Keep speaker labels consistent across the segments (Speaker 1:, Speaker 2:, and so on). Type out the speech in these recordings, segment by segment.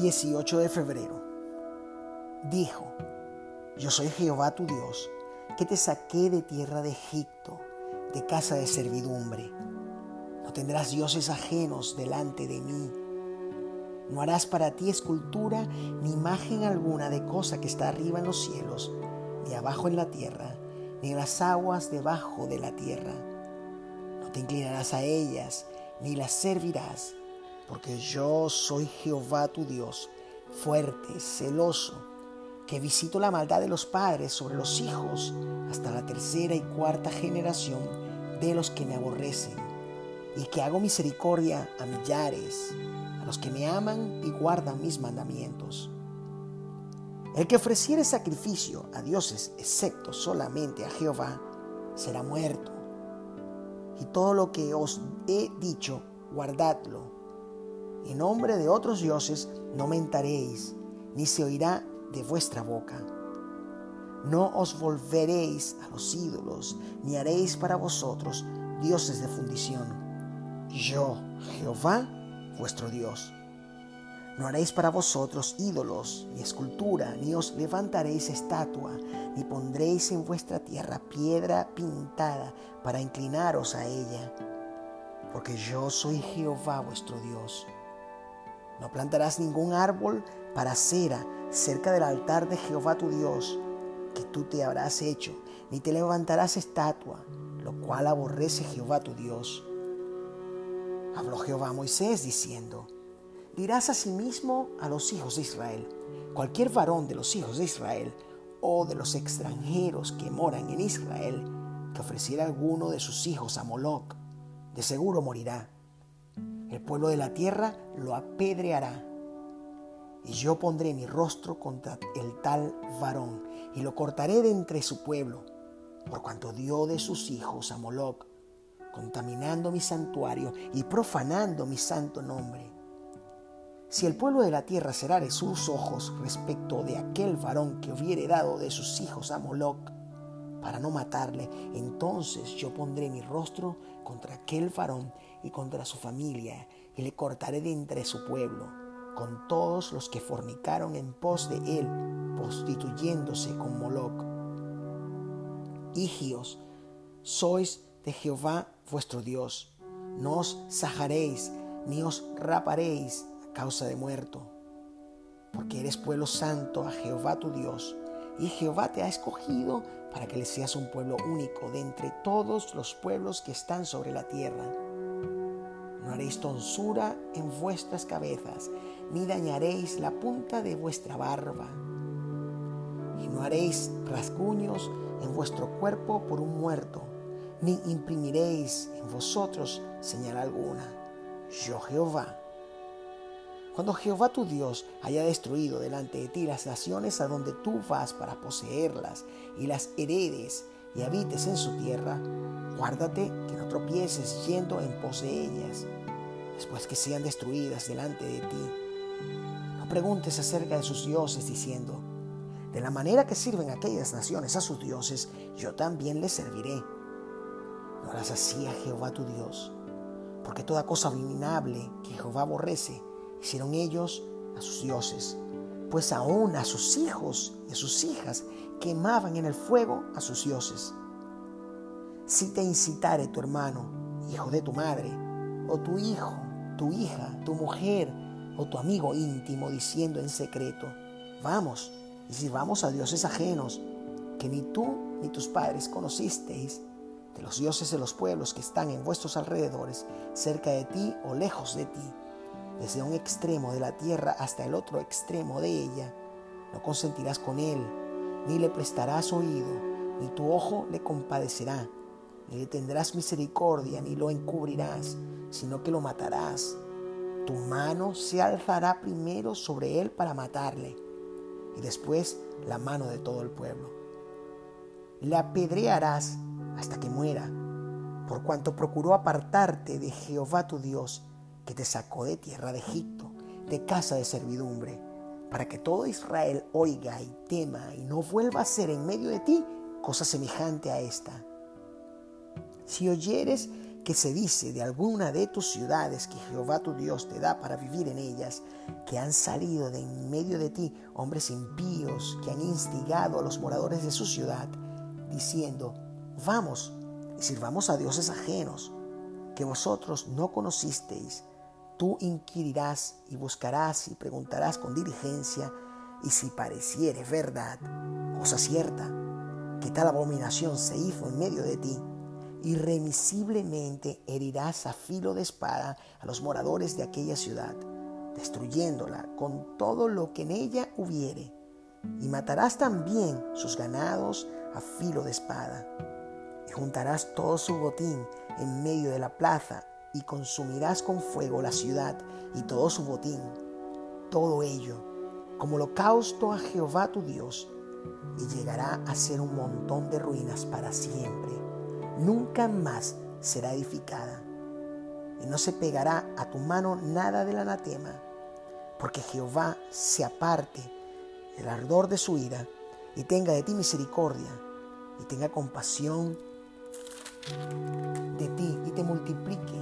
Speaker 1: 18 de febrero. Dijo, yo soy Jehová tu Dios, que te saqué de tierra de Egipto, de casa de servidumbre. No tendrás dioses ajenos delante de mí. No harás para ti escultura ni imagen alguna de cosa que está arriba en los cielos, ni abajo en la tierra, ni en las aguas debajo de la tierra. No te inclinarás a ellas, ni las servirás porque yo soy Jehová tu Dios, fuerte, celoso, que visito la maldad de los padres sobre los hijos hasta la tercera y cuarta generación de los que me aborrecen, y que hago misericordia a millares, a los que me aman y guardan mis mandamientos. El que ofreciere sacrificio a dioses, excepto solamente a Jehová, será muerto. Y todo lo que os he dicho, guardadlo en nombre de otros dioses no mentaréis, ni se oirá de vuestra boca. No os volveréis a los ídolos, ni haréis para vosotros dioses de fundición. Yo, Jehová, vuestro Dios. No haréis para vosotros ídolos, ni escultura, ni os levantaréis estatua, ni pondréis en vuestra tierra piedra pintada para inclinaros a ella. Porque yo soy Jehová vuestro Dios no plantarás ningún árbol para cera cerca del altar de Jehová tu Dios, que tú te habrás hecho, ni te levantarás estatua, lo cual aborrece Jehová tu Dios. Habló Jehová a Moisés diciendo, dirás asimismo a los hijos de Israel, cualquier varón de los hijos de Israel o de los extranjeros que moran en Israel, que ofreciera alguno de sus hijos a Moloc, de seguro morirá el pueblo de la tierra lo apedreará. Y yo pondré mi rostro contra el tal varón y lo cortaré de entre su pueblo, por cuanto dio de sus hijos a Moloc, contaminando mi santuario y profanando mi santo nombre. Si el pueblo de la tierra cerrare sus ojos respecto de aquel varón que hubiere dado de sus hijos a Moloc, para no matarle, entonces yo pondré mi rostro contra aquel varón y contra su familia, y le cortaré de entre su pueblo, con todos los que fornicaron en pos de él, prostituyéndose con Moloc. Hijios, sois de Jehová vuestro Dios. No os sajaréis, ni os raparéis a causa de muerto, porque eres pueblo santo a Jehová tu Dios y Jehová te ha escogido para que le seas un pueblo único de entre todos los pueblos que están sobre la tierra. No haréis tonsura en vuestras cabezas, ni dañaréis la punta de vuestra barba. Y no haréis rasguños en vuestro cuerpo por un muerto, ni imprimiréis en vosotros señal alguna. Yo Jehová. Cuando Jehová tu Dios haya destruido delante de ti las naciones a donde tú vas para poseerlas y las heredes y habites en su tierra, guárdate tropieces yendo en pos de ellas, después que sean destruidas delante de ti. No preguntes acerca de sus dioses diciendo, de la manera que sirven aquellas naciones a sus dioses, yo también les serviré. No harás así a Jehová tu Dios, porque toda cosa abominable que Jehová aborrece, hicieron ellos a sus dioses, pues aún a sus hijos y a sus hijas quemaban en el fuego a sus dioses. Si te incitare tu hermano, hijo de tu madre, o tu hijo, tu hija, tu mujer, o tu amigo íntimo, diciendo en secreto, vamos y sirvamos a dioses ajenos, que ni tú ni tus padres conocisteis, de los dioses de los pueblos que están en vuestros alrededores, cerca de ti o lejos de ti desde un extremo de la tierra hasta el otro extremo de ella, no consentirás con él, ni le prestarás oído, ni tu ojo le compadecerá, ni le tendrás misericordia, ni lo encubrirás, sino que lo matarás. Tu mano se alzará primero sobre él para matarle, y después la mano de todo el pueblo. Le apedrearás hasta que muera, por cuanto procuró apartarte de Jehová tu Dios, que te sacó de tierra de Egipto, de casa de servidumbre, para que todo Israel oiga y tema y no vuelva a ser en medio de ti cosa semejante a esta. Si oyeres que se dice de alguna de tus ciudades que Jehová tu Dios te da para vivir en ellas, que han salido de en medio de ti hombres impíos que han instigado a los moradores de su ciudad, diciendo, vamos y sirvamos a dioses ajenos, que vosotros no conocisteis, tú inquirirás y buscarás y preguntarás con diligencia, y si pareciere verdad, cosa cierta, que tal abominación se hizo en medio de ti, irremisiblemente herirás a filo de espada a los moradores de aquella ciudad, destruyéndola con todo lo que en ella hubiere, y matarás también sus ganados a filo de espada, y juntarás todo su botín en medio de la plaza, y consumirás con fuego la ciudad y todo su botín, todo ello, como holocausto a Jehová tu Dios, y llegará a ser un montón de ruinas para siempre. Nunca más será edificada. Y no se pegará a tu mano nada del anatema, porque Jehová se aparte del ardor de su ira y tenga de ti misericordia y tenga compasión de ti y te multiplique,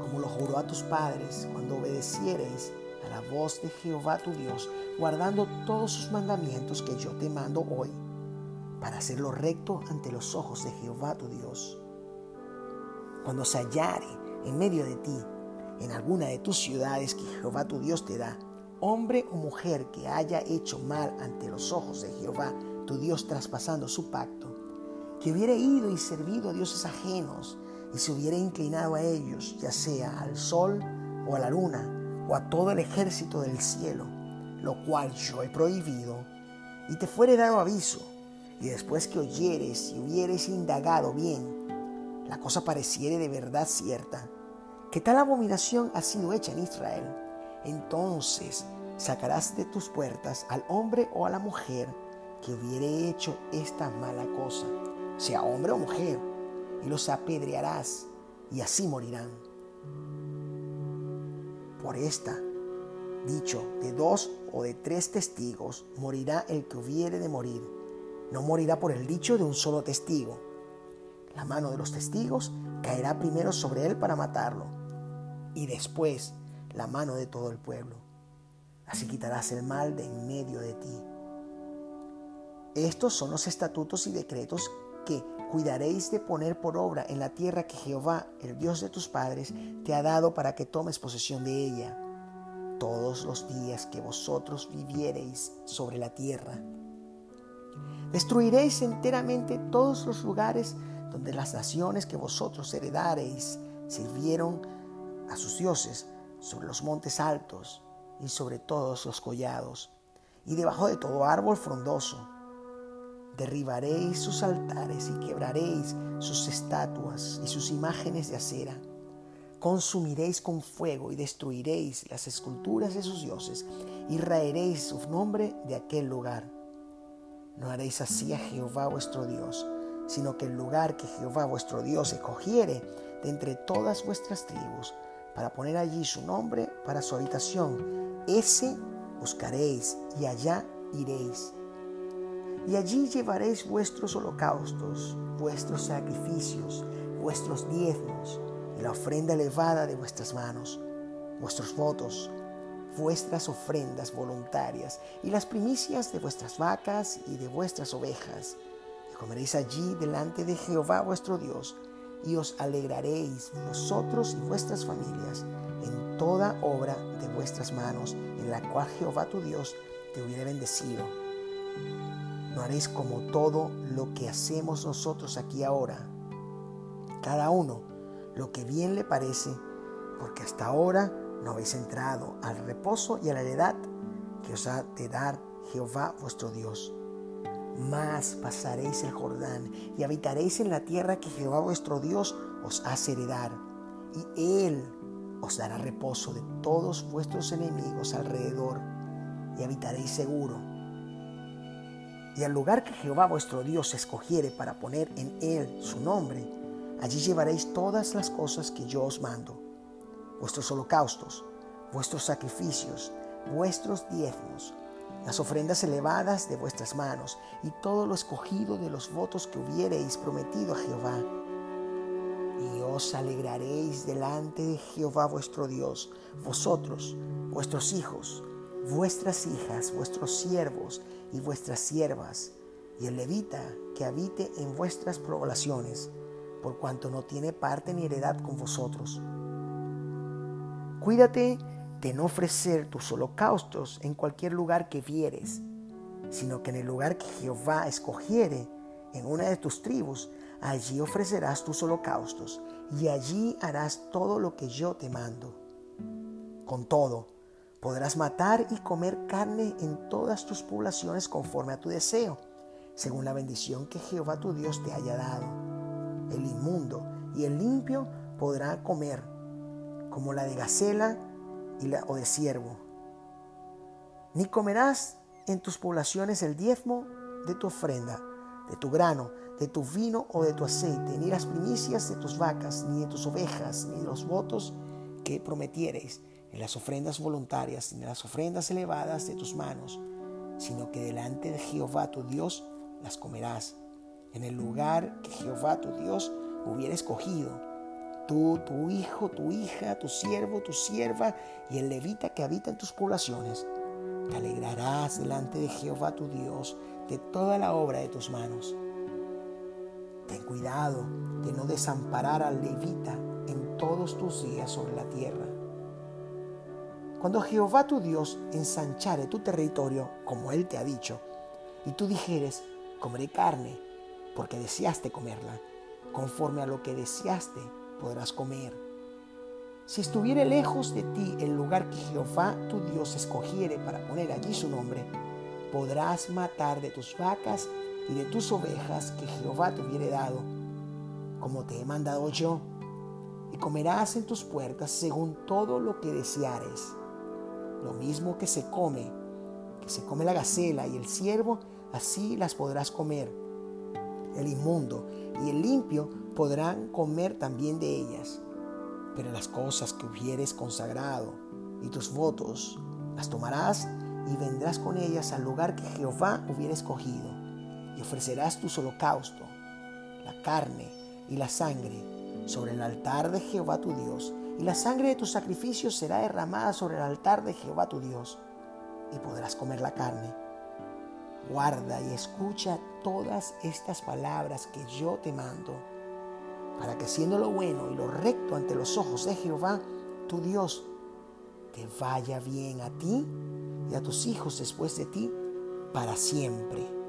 Speaker 1: como lo juró a tus padres cuando obedeciereis a la voz de Jehová tu Dios, guardando todos sus mandamientos que yo te mando hoy, para hacerlo recto ante los ojos de Jehová tu Dios. Cuando se hallare en medio de ti, en alguna de tus ciudades que Jehová tu Dios te da, hombre o mujer que haya hecho mal ante los ojos de Jehová tu Dios traspasando su pacto, que hubiera ido y servido a dioses ajenos y se hubiera inclinado a ellos, ya sea al sol o a la luna, o a todo el ejército del cielo, lo cual yo he prohibido, y te fuere dado aviso, y después que oyeres y hubieres indagado bien, la cosa pareciere de verdad cierta, que tal abominación ha sido hecha en Israel, entonces sacarás de tus puertas al hombre o a la mujer que hubiere hecho esta mala cosa, sea hombre o mujer, y los apedrearás, y así morirán por esta. Dicho, de dos o de tres testigos morirá el que hubiere de morir. No morirá por el dicho de un solo testigo. La mano de los testigos caerá primero sobre él para matarlo, y después la mano de todo el pueblo. Así quitarás el mal de en medio de ti. Estos son los estatutos y decretos que cuidaréis de poner por obra en la tierra que Jehová, el Dios de tus padres, te ha dado para que tomes posesión de ella, todos los días que vosotros viviereis sobre la tierra. Destruiréis enteramente todos los lugares donde las naciones que vosotros heredareis sirvieron a sus dioses, sobre los montes altos y sobre todos los collados, y debajo de todo árbol frondoso Derribaréis sus altares y quebraréis sus estatuas y sus imágenes de acera. Consumiréis con fuego y destruiréis las esculturas de sus dioses y raeréis su nombre de aquel lugar. No haréis así a Jehová vuestro Dios, sino que el lugar que Jehová vuestro Dios escogiere de entre todas vuestras tribus, para poner allí su nombre para su habitación, ese buscaréis y allá iréis. Y allí llevaréis vuestros holocaustos, vuestros sacrificios, vuestros diezmos y la ofrenda elevada de vuestras manos, vuestros votos, vuestras ofrendas voluntarias y las primicias de vuestras vacas y de vuestras ovejas. Y comeréis allí delante de Jehová vuestro Dios, y os alegraréis vosotros y vuestras familias en toda obra de vuestras manos, en la cual Jehová tu Dios te hubiera bendecido no haréis como todo lo que hacemos nosotros aquí ahora. Cada uno lo que bien le parece, porque hasta ahora no habéis entrado al reposo y a la heredad que os ha de dar Jehová vuestro Dios. Mas pasaréis el Jordán y habitaréis en la tierra que Jehová vuestro Dios os hace heredar, y Él os dará reposo de todos vuestros enemigos alrededor, y habitaréis seguro y al lugar que Jehová vuestro Dios escogiere para poner en él su nombre, allí llevaréis todas las cosas que yo os mando, vuestros holocaustos, vuestros sacrificios, vuestros diezmos, las ofrendas elevadas de vuestras manos y todo lo escogido de los votos que hubiereis prometido a Jehová. Y os alegraréis delante de Jehová vuestro Dios, vosotros, vuestros hijos, vuestras hijas, vuestros siervos y vuestras siervas, y el levita que habite en vuestras poblaciones, por cuanto no tiene parte ni heredad con vosotros. Cuídate de no ofrecer tus holocaustos en cualquier lugar que vieres, sino que en el lugar que Jehová escogiere, en una de tus tribus, allí ofrecerás tus holocaustos, y allí harás todo lo que yo te mando. Con todo, podrás matar y comer carne en todas tus poblaciones conforme a tu deseo, según la bendición que Jehová tu Dios te haya dado. El inmundo y el limpio podrá comer, como la de gacela y la, o de siervo. Ni comerás en tus poblaciones el diezmo de tu ofrenda, de tu grano, de tu vino o de tu aceite, ni las primicias de tus vacas, ni de tus ovejas, ni de los votos que prometiereis, en las ofrendas voluntarias, ni las ofrendas elevadas de tus manos, sino que delante de Jehová tu Dios las comerás, en el lugar que Jehová tu Dios hubiera escogido. Tú, tu hijo, tu hija, tu siervo, tu sierva y el levita que habita en tus poblaciones te alegrarás delante de Jehová tu Dios de toda la obra de tus manos. Ten cuidado de no desamparar al levita en todos tus días sobre la tierra. Cuando Jehová tu Dios ensanchare tu territorio, como Él te ha dicho, y tú dijeres, comeré carne, porque deseaste comerla, conforme a lo que deseaste podrás comer si estuviere lejos de ti el lugar que Jehová tu Dios escogiere para poner allí su nombre, podrás matar de tus vacas y de tus ovejas que Jehová te hubiere dado, como te he mandado yo, y comerás en tus puertas según todo lo que deseares. Lo mismo que se come, que se come la gacela y el ciervo, así las podrás comer. El inmundo y el limpio podrán comer también de ellas pero las cosas que hubieres consagrado y tus votos las tomarás y vendrás con ellas al lugar que Jehová hubiera escogido y ofrecerás tu holocausto, la carne y la sangre sobre el altar de Jehová tu Dios y la sangre de tus sacrificios será derramada sobre el altar de Jehová tu Dios y podrás comer la carne. Guarda y escucha todas estas palabras que yo te mando para que siendo lo bueno y lo recto ante los ojos de Jehová, tu Dios, te vaya bien a ti y a tus hijos después de ti para siempre.